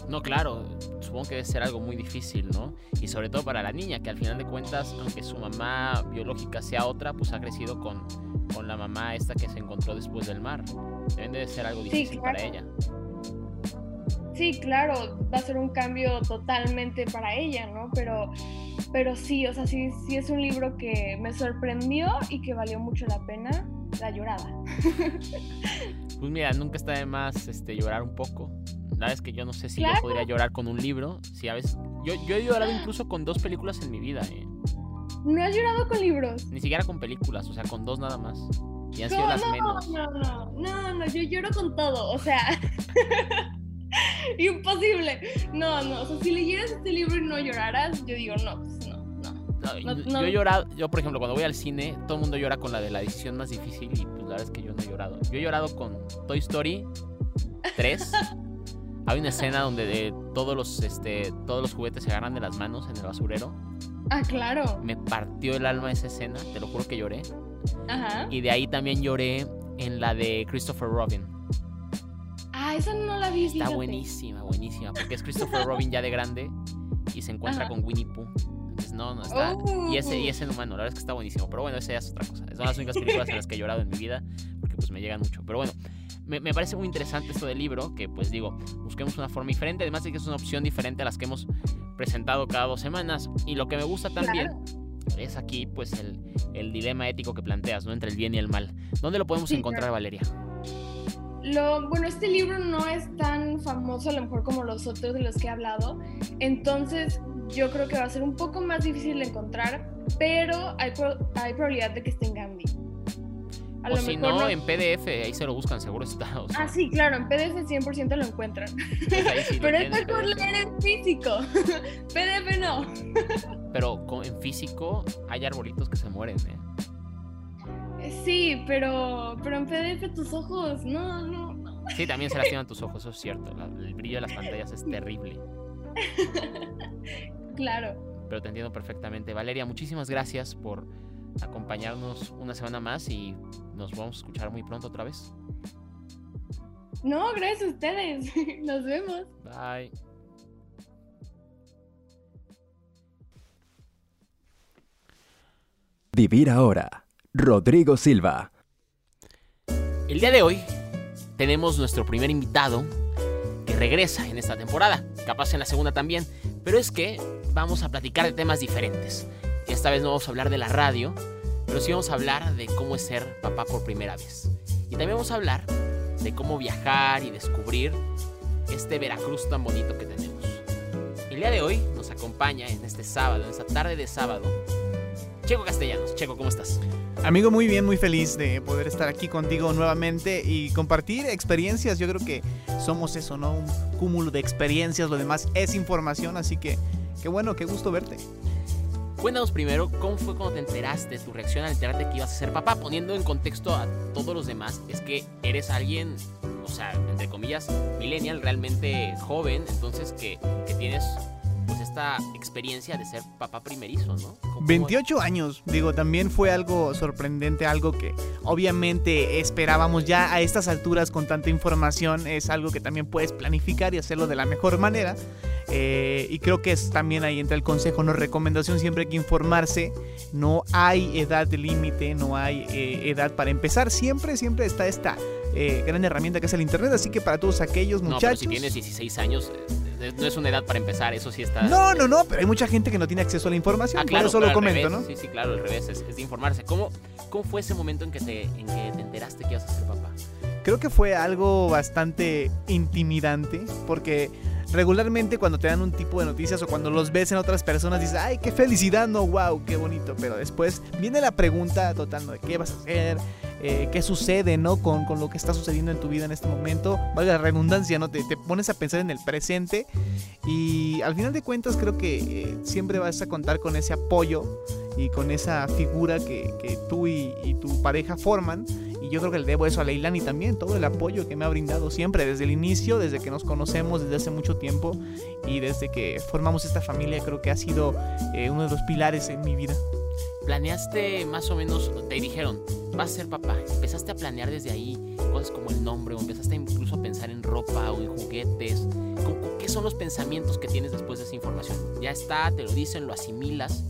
No, claro, supongo que debe ser algo muy difícil, ¿no? Y sobre todo para la niña, que al final de cuentas, aunque su mamá biológica sea otra, pues ha crecido con, con la mamá esta que se encontró después del mar. Debe de ser algo difícil para ella.
Sí, claro, va a ser un cambio totalmente para ella, ¿no? Pero, pero sí, o sea, sí, sí es un libro que me sorprendió y que valió mucho la pena la llorada.
Pues mira, nunca está de más este, llorar un poco. La verdad es que yo no sé si yo podría llorar con un libro. Si a veces, yo, yo he llorado incluso con dos películas en mi vida. ¿eh?
¿No has llorado con libros?
Ni siquiera con películas, o sea, con dos nada más. Y han sido las
no,
menos.
No, no, no, no, yo lloro con todo, o sea. Imposible. No, no. O sea, si leyeras este libro y no lloraras, yo digo, no, pues no, no.
yo he llorado, yo por ejemplo, cuando voy al cine, todo el mundo llora con la de la edición más difícil y pues la verdad es que yo no he llorado. Yo he llorado con Toy Story 3. Hay una escena donde de todos los, este, todos los juguetes se agarran de las manos en el basurero.
Ah, claro.
Me partió el alma esa escena, te lo juro que lloré.
Ajá.
Y de ahí también lloré en la de Christopher Robin.
Ah, esa no la vi.
Está buenísima, buenísima. Porque es Christopher Robin ya de grande y se encuentra con Winnie Pooh. Entonces, no, no está. Y ese, y ese humano, la verdad es que está buenísimo. Pero bueno, esa ya es otra cosa. Son las únicas películas en las que he llorado en mi vida. Porque pues me llegan mucho. Pero bueno, me, me, parece muy interesante esto del libro. Que pues digo, busquemos una forma diferente. Además de que es una opción diferente a las que hemos presentado cada dos semanas. Y lo que me gusta también. Es aquí, pues, el, el, dilema ético que planteas, ¿no? Entre el bien y el mal. ¿Dónde lo podemos encontrar, Valeria?
Bueno, este libro no es tan famoso a lo mejor como los otros de los que he hablado, entonces yo creo que va a ser un poco más difícil de encontrar, pero hay, hay probabilidad de que esté en Gandhi.
A o si no, en PDF, ahí se lo buscan, seguro está.
Ah, sí, claro, en PDF 100% lo encuentran. pero es mejor leer en físico. PDF no.
pero en físico hay arbolitos que se mueren, ¿eh?
Sí, pero, pero en PDF tus ojos, no, no, no.
Sí, también se lastiman tus ojos, eso es cierto. el brillo de las pantallas es terrible.
claro.
Pero te entiendo perfectamente. Valeria, muchísimas gracias por acompañarnos una semana más y nos vamos a escuchar muy pronto otra vez.
No, gracias a ustedes. Nos vemos.
Bye.
Vivir ahora Rodrigo Silva.
El día de hoy tenemos nuestro primer invitado que regresa en esta temporada, capaz en la segunda también, pero es que vamos a platicar de temas diferentes. Esta vez no vamos a hablar de la radio, pero sí vamos a hablar de cómo es ser papá por primera vez. Y también vamos a hablar de cómo viajar y descubrir este Veracruz tan bonito que tenemos. El día de hoy nos acompaña en este sábado, en esta tarde de sábado, Checo Castellanos. Checo, ¿cómo estás?
Amigo, muy bien, muy feliz de poder estar aquí contigo nuevamente y compartir experiencias. Yo creo que somos eso, ¿no? Un cúmulo de experiencias, lo demás es información, así que qué bueno, qué gusto verte.
Cuéntanos primero cómo fue cuando te enteraste, tu reacción al enterarte que ibas a ser papá, poniendo en contexto a todos los demás, es que eres alguien, o sea, entre comillas, millennial, realmente joven, entonces que, que tienes pues esta experiencia de ser papá primerizo, ¿no? ¿Cómo-
28 años, digo, también fue algo sorprendente, algo que obviamente esperábamos. Ya a estas alturas con tanta información, es algo que también puedes planificar y hacerlo de la mejor manera. Eh, y creo que es también ahí entra el consejo, no recomendación, siempre hay que informarse, no hay edad límite, no hay eh, edad para empezar, siempre, siempre está esta eh, gran herramienta que es el Internet, así que para todos aquellos
No, pero
muchachos...
si tienes 16 años, eh, no es una edad para empezar, eso sí está...
No, no, no, pero hay mucha gente que no tiene acceso a la información,
Ah, claro,
por eso
pero
lo comento,
revés.
¿no?
Sí, sí, claro, al revés, es, es de informarse. ¿Cómo, ¿Cómo fue ese momento en que, te, en que te enteraste que ibas a ser papá?
Creo que fue algo bastante intimidante porque regularmente cuando te dan un tipo de noticias o cuando los ves en otras personas dices, ay, qué felicidad, no, wow, qué bonito. Pero después viene la pregunta total, ¿no? ¿De qué vas a hacer? Eh, ¿Qué sucede, no? Con, con lo que está sucediendo en tu vida en este momento. Valga la redundancia, ¿no? Te, te pones a pensar en el presente y al final de cuentas creo que eh, siempre vas a contar con ese apoyo y con esa figura que, que tú y, tu pareja forman. Y yo creo que le debo eso a Leilani también, todo el apoyo que me ha brindado siempre, desde el inicio, desde que nos conocemos, desde hace mucho tiempo y desde que formamos esta familia, creo que ha sido eh, uno de los pilares en mi vida.
¿Planeaste más o menos, te dijeron, vas a ser papá? ¿Empezaste a planear desde ahí cosas como el nombre o empezaste incluso a pensar en ropa o en juguetes? ¿Cómo- ¿Qué son los pensamientos que tienes después de esa información? Ya está, te lo dicen, lo asimilas.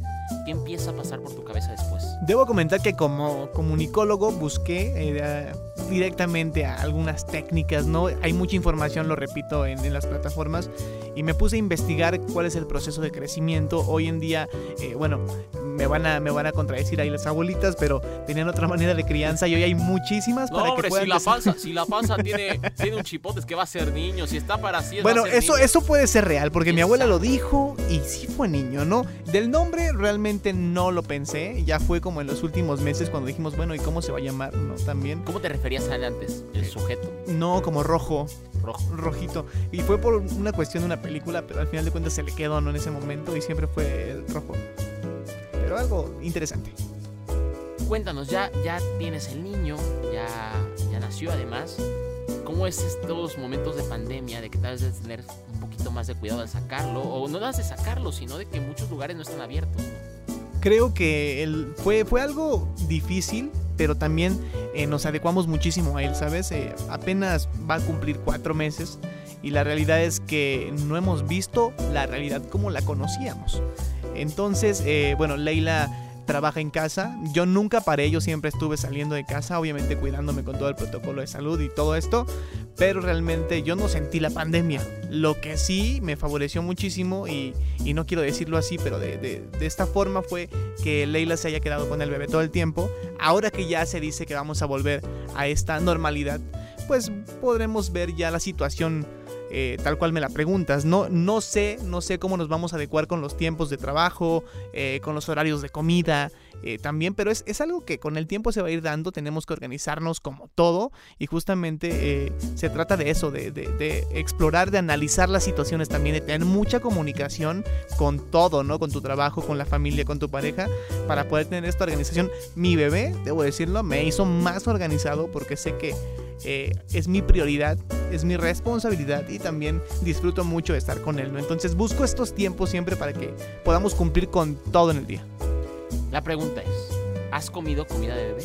¿Qué empieza a pasar por tu cabeza después?
Debo comentar que como comunicólogo busqué eh, directamente algunas técnicas, ¿no? Hay mucha información, lo repito, en, en las plataformas y me puse a investigar cuál es el proceso de crecimiento. Hoy en día, eh, bueno, me van, a, me van a contradecir ahí las abuelitas, pero tenían otra manera de crianza y hoy hay muchísimas
No,
para
hombre,
que puedan
si la panza, si la panza tiene, tiene un chipote, es que va a ser niño. Si está para va
Bueno, eso,
niño.
eso puede ser real, porque mi
¿Quién
abuela lo dijo y sí fue niño, ¿no? Del nombre realmente no lo pensé, ya fue como en los últimos meses cuando dijimos, bueno, ¿y cómo se va a llamar? ¿No? También.
¿Cómo te referías a él antes? El sujeto
No, como rojo,
rojo.
rojito. Y fue por una cuestión de una película, pero al final de cuentas se le quedó, ¿no? En ese momento y siempre fue el rojo. Pero algo interesante.
Cuéntanos, ya, ya tienes el niño, ya, ya nació además. ¿Cómo es estos momentos de pandemia, de que tal vez debes tener un poquito más de cuidado al sacarlo? O no más de sacarlo, sino de que muchos lugares no están abiertos.
Creo que el, fue, fue algo difícil, pero también eh, nos adecuamos muchísimo a él, ¿sabes? Eh, apenas va a cumplir cuatro meses y la realidad es que no hemos visto la realidad como la conocíamos. Entonces, eh, bueno, Leila trabaja en casa. Yo nunca paré, yo siempre estuve saliendo de casa, obviamente cuidándome con todo el protocolo de salud y todo esto, pero realmente yo no sentí la pandemia. Lo que sí me favoreció muchísimo y, y no quiero decirlo así, pero de, de- de esta forma fue que Leila se haya quedado con el bebé todo el tiempo. Ahora que ya se dice que vamos a volver a esta normalidad, pues podremos ver ya la situación eh, tal cual me la preguntas. No, no sé, no sé cómo nos vamos a adecuar con los tiempos de trabajo, eh, con los horarios de comida, eh, también, pero es, es algo que con el tiempo se va a ir dando, tenemos que organizarnos como todo y justamente eh, se trata de eso, de, de- explorar, de analizar las situaciones también, de tener mucha comunicación con todo, ¿no? Con tu trabajo, con la familia, con tu pareja, para poder tener esta organización. Mi bebé, debo decirlo, me hizo más organizado porque sé que eh, es mi prioridad, es mi responsabilidad y también disfruto mucho de estar con él, ¿no? Entonces busco estos tiempos siempre para que podamos cumplir con todo en el día.
La pregunta es, ¿has comido comida de bebé?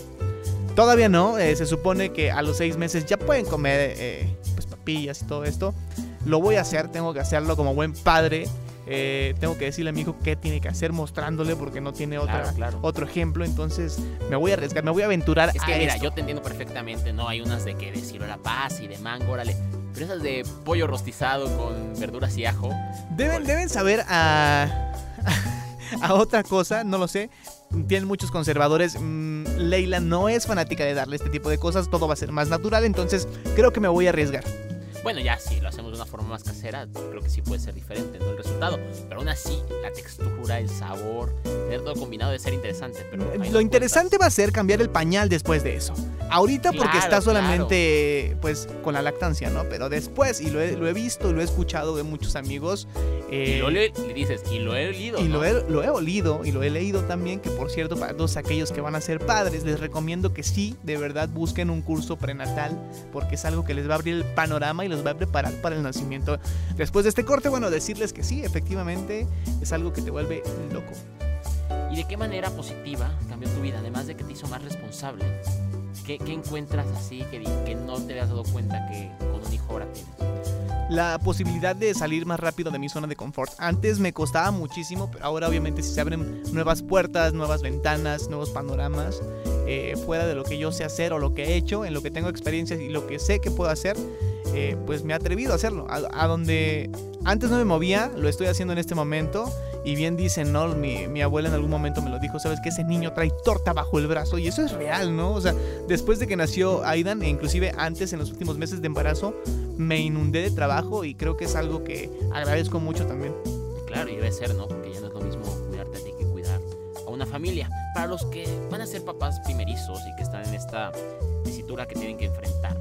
Todavía no, eh, se supone que a los seis meses ya pueden comer eh, pues papillas y todo esto. Lo voy a hacer, tengo que hacerlo como buen padre. eh, tengo que decirle a mi hijo qué tiene que hacer, mostrándole porque no tiene otra,
Claro, claro.
otro ejemplo. Entonces me voy a arriesgar, me voy a aventurar
Es que
a
mira,
esto.
yo te entiendo perfectamente, ¿no? Hay unas de que de ciruela paz y de mango, órale. Pero esas de pollo rostizado con verduras y ajo.
Deben, deben saber a, a otra cosa, no lo sé. Tienen muchos conservadores. Mm, Leila no es fanática de darle este tipo de cosas. Todo va a ser más natural. Entonces creo que me voy a arriesgar.
Bueno, ya si lo hacemos de una forma más casera, creo que sí puede ser diferente, ¿no? El resultado. Pero aún así, la textura, el sabor, tener todo combinado debe ser interesante. Pero
Lo interesante va a ser cambiar el pañal después de eso. Ahorita porque
Claro,
está solamente pues con la lactancia, ¿no? Pero después, y lo he, lo he visto y lo he escuchado de muchos amigos. eh,
Y lo le, le dices, y lo he olido.
y
¿no?
lo he, lo he olido y lo he leído también, que por cierto, para todos aquellos que van a ser padres, les recomiendo que sí, de verdad, busquen un curso prenatal, porque es algo que les va a abrir el panorama y los va a preparar para el nacimiento. Después de este corte, bueno, decirles que sí, efectivamente es algo que te vuelve loco.
¿Y de qué manera positiva cambió tu vida? Además de que te hizo más responsable. ¿Qué, qué encuentras así que, que no te habías dado cuenta que con un hijo ahora tienes?
la posibilidad de salir más rápido de mi zona de confort. Antes me costaba muchísimo, pero ahora obviamente si se abren nuevas puertas, nuevas ventanas, nuevos panoramas, eh, fuera de lo que yo sé hacer o lo que he hecho, en lo que tengo experiencias y lo que sé que puedo hacer, eh, pues me he atrevido a hacerlo. A, donde antes no me movía, lo estoy haciendo en este momento. Y bien dicen, ¿no? Mi, mi, abuela en algún momento me lo dijo, ¿sabes que Ese niño trae torta bajo el brazo y eso es real, ¿no? O sea, después de que nació Aidan, e inclusive antes en los últimos meses de embarazo, me inundé de trabajo y creo que es algo que agradezco mucho también.
Claro, y debe ser, ¿no? Porque ya no es lo mismo cuidarte a ti que cuidar a una familia. Para los que van a ser papás primerizos y que están en esta tesitura que tienen que enfrentar,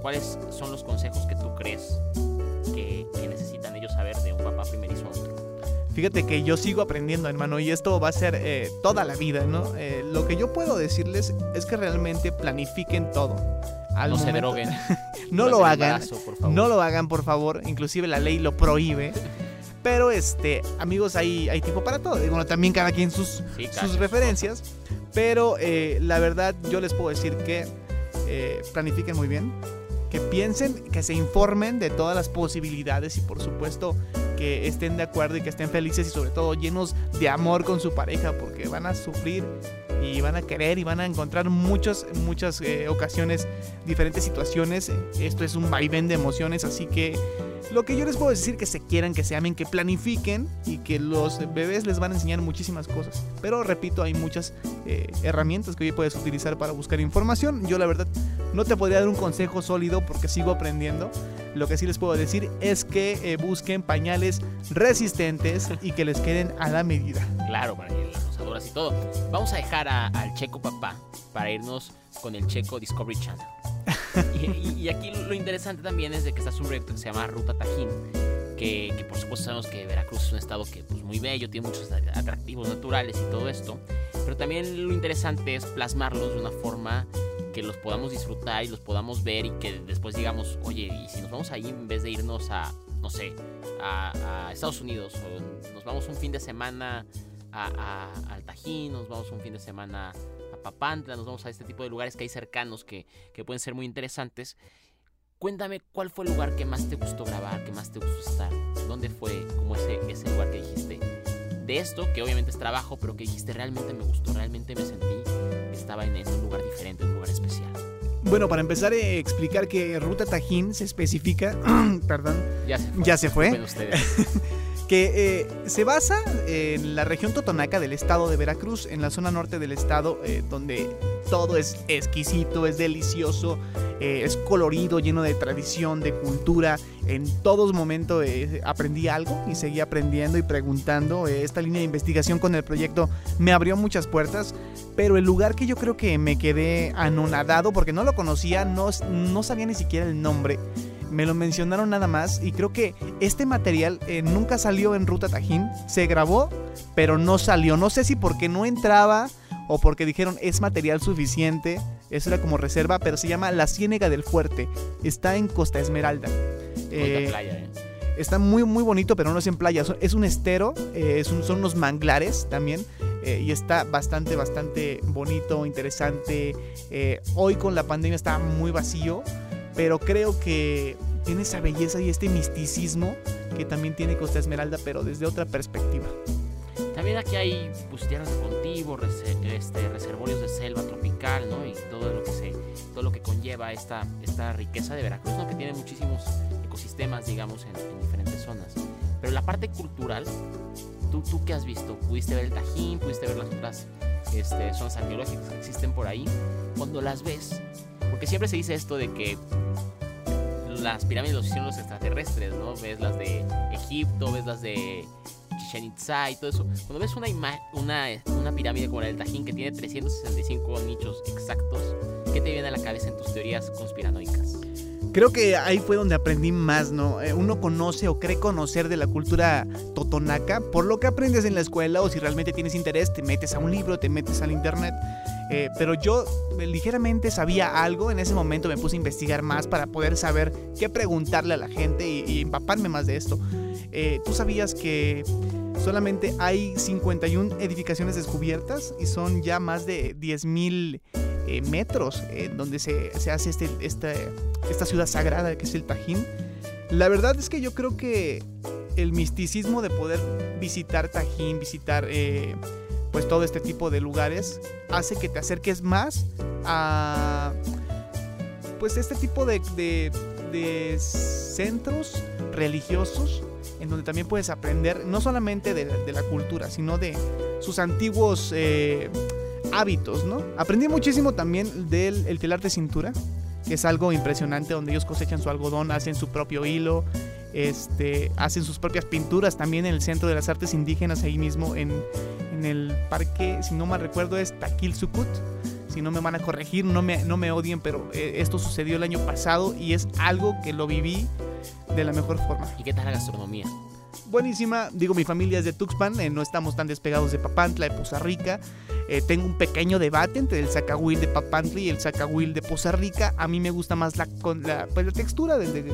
¿cuáles son los consejos que tú crees que, necesitan ellos saber de un papá primerizo a otro?
Fíjate que yo sigo aprendiendo, hermano, y esto va a ser eh, toda la vida, ¿no? Eh, lo que yo puedo decirles es que realmente planifiquen todo
no se droguen.
no lo hagan. no lo hagan, por favor. Inclusive la ley lo prohíbe. Pero este, amigos, hay, hay tiempo para todo. Bueno, también cada quien sus, sus referencias. Pero eh, la verdad, yo les puedo decir que eh, planifiquen muy bien. Que piensen, que se informen de todas las posibilidades y por supuesto que estén de acuerdo y que estén felices y sobre todo llenos de amor con su pareja porque van a sufrir y van a querer y van a encontrar muchas, muchas eh, ocasiones, diferentes situaciones. Esto es un vaivén de emociones, así que lo que yo les puedo decir que se quieran, que se amen, que planifiquen y que los bebés les van a enseñar muchísimas cosas. Pero repito, hay muchas eh, herramientas que hoy puedes utilizar para buscar información. Yo la verdad no te podría dar un consejo sólido porque sigo aprendiendo. Lo que sí les puedo decir es que eh, busquen pañales resistentes y que les queden a la medida.
Claro, para las y todo. Vamos a dejar al Checo Papá para irnos con el Checo Discovery Channel. y, aquí lo interesante también es de que está un proyecto que se llama Ruta Tajín, que, por supuesto sabemos que Veracruz es un estado que pues muy bello, tiene muchos atractivos naturales y todo esto, pero también lo interesante es plasmarlos de una forma que los podamos disfrutar y los podamos ver y que después digamos, oye, y si nos vamos ahí en vez de irnos a, no sé, a, Estados Unidos nos vamos un fin de semana al Tajín, nos vamos un fin de semana a Papantla, nos vamos a este tipo de lugares que hay cercanos que, que pueden ser muy interesantes. Cuéntame cuál fue el lugar que más te gustó grabar, que más te gustó estar, dónde fue como ese, ese lugar que dijiste de esto, que obviamente es trabajo, pero que dijiste realmente me gustó, realmente me sentí que estaba en, un lugar diferente, en un lugar especial.
Bueno, para empezar, eh, explicar que Ruta Tajín se especifica, perdón, ya se fue. Ya se fue. que eh, se basa en la región totonaca del estado de Veracruz, en la zona norte del estado, eh, donde todo es exquisito, es delicioso, eh, es colorido, lleno de tradición, de cultura. En todos momentos aprendí algo y seguí aprendiendo y preguntando. esta línea de investigación con el proyecto me abrió muchas puertas, pero el lugar que yo creo que me quedé anonadado, porque no lo conocía, no, no sabía ni siquiera el nombre me lo mencionaron nada más y creo que este material eh, nunca salió en Ruta Tajín, se grabó, pero no salió. No sé si porque no entraba o porque dijeron es material suficiente, eso era como reserva, pero se llama La Ciénega del Fuerte, está en Costa Esmeralda.
Eh, playa, eh.
Está muy muy bonito, pero no es en playa, es un estero, son unos manglares también. y está bastante, bastante bonito, interesante. hoy con la pandemia está muy vacío, pero creo que tiene esa belleza y este misticismo que también tiene Costa Esmeralda, pero desde otra perspectiva.
También aquí hay pues, tierras de cultivo, este, reservorios de selva tropical, ¿no? Y todo lo que se, todo lo que conlleva esta, esta riqueza de Veracruz, ¿no? Que tiene muchísimos ecosistemas, digamos, en, diferentes zonas. Pero la parte cultural, ¿tú, ¿tú qué has visto? ¿Pudiste ver el Tajín? ¿Pudiste ver las otras este, zonas arqueológicas que existen por ahí? Cuando las ves, porque siempre se dice esto de que las pirámides los hicieron los extraterrestres, ¿no? Ves las de Egipto, ves las de Chichen Itza y todo eso, cuando ves una, una, una pirámide como la del Tajín que tiene 365 nichos exactos, ¿qué te viene a la cabeza en tus teorías conspiranoicas?
Creo que ahí fue donde aprendí más, ¿no? Eh, uno conoce o cree conocer de la cultura totonaca por lo que aprendes en la escuela o si realmente tienes interés, te metes a un libro, te metes al internet. Eh, pero yo ligeramente sabía algo, en ese momento me puse a investigar más para poder saber qué preguntarle a la gente y, empaparme más de esto. Eh, Tú sabías que solamente hay 51 edificaciones descubiertas y son ya más de 10.000 eh, metros en donde se, se hace este, esta, esta ciudad sagrada que es el Tajín. La verdad es que yo creo que el misticismo de poder visitar Tajín, visitar pues todo este tipo de lugares hace que te acerques más a pues este tipo de, de, centros religiosos en donde también puedes aprender no solamente de, la cultura, sino de sus antiguos eh, hábitos, ¿no? Aprendí muchísimo también del el telar de cintura, que es algo impresionante, donde ellos cosechan su algodón, hacen su propio hilo, este, hacen sus propias pinturas también en el Centro de las Artes Indígenas, ahí mismo en, en el parque, si no mal recuerdo, es Taquil Sucut. Si no me van a corregir, no me, no me odien, pero eh, esto sucedió el año pasado y es algo que lo viví de la mejor forma.
¿Y qué tal la gastronomía?
Buenísima, digo, mi familia es de Tuxpan, eh, no estamos tan despegados de Papantla, de Poza Rica. Eh, tengo un pequeño debate entre el zacahuil de Papantla y el zacahuil de Poza Rica. A mí me gusta más la, la, pues, la textura del de,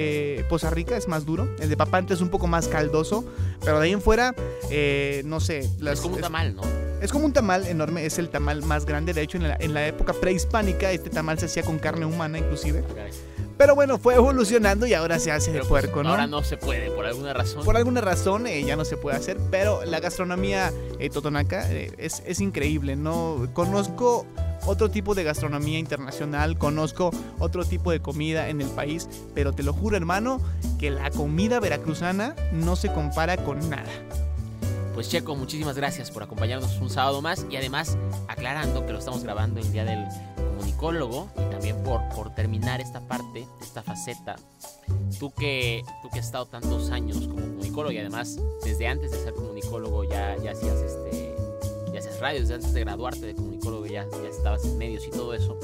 eh, Poza Rica es más duro. El de Papantla es un poco más caldoso. Pero de ahí en fuera, eh, no sé.
es como un tamal, ¿no?
Es como un tamal enorme. Es el tamal más grande. De hecho, en la, época prehispánica, este tamal se hacía con carne humana, inclusive. Pero bueno, fue evolucionando y ahora se hace de pues, puerco, ¿no?
Ahora no se puede, por alguna razón.
Por alguna razón eh, ya no se puede hacer, pero la gastronomía eh, totonaca es, es, increíble, ¿no? Conozco otro tipo de gastronomía internacional, conozco otro tipo de comida en el país, pero te lo juro hermano que la comida veracruzana no se compara con nada.
Pues Checo, muchísimas gracias por acompañarnos un sábado más y además aclarando que lo estamos grabando el día del comunicólogo y también por, por terminar esta parte, esta faceta. Tú que, tú que has estado tantos años como comunicólogo y además desde antes de ser comunicólogo ya, ya hacías este, ya hacías radio, desde antes de graduarte de comunicólogo ya, ya estabas en medios y todo eso.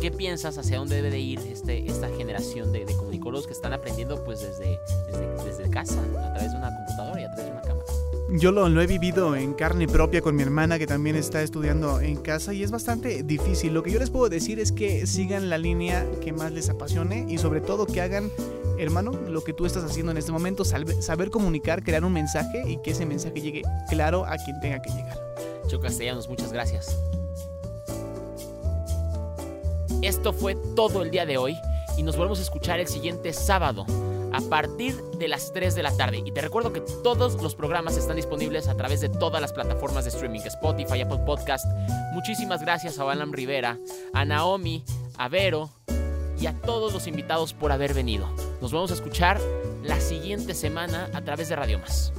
¿Qué piensas hacia dónde debe de ir este, esta generación de, comunicólogos que están aprendiendo pues desde, desde, casa, a través de una computadora y a través de una cámara?
Yo lo, lo, he vivido en carne propia con mi hermana que también está estudiando en casa y es bastante difícil. Lo que yo les puedo decir es que sigan la línea que más les apasione y sobre todo que hagan hermano, lo que tú estás haciendo en este momento, saber comunicar, crear un mensaje y que ese mensaje llegue claro a quien tenga que llegar.
Cho Castellanos, muchas gracias. Esto fue todo el día de hoy y nos volvemos a escuchar el siguiente sábado a partir de las 3 de la tarde. Y te recuerdo que todos los programas están disponibles a través de todas las plataformas de streaming, Spotify, Apple Podcast. Muchísimas gracias a Balam Rivera, a Naomi, a Vero y a todos los invitados por haber venido. Nos vamos a escuchar la siguiente semana a través de Radio Más.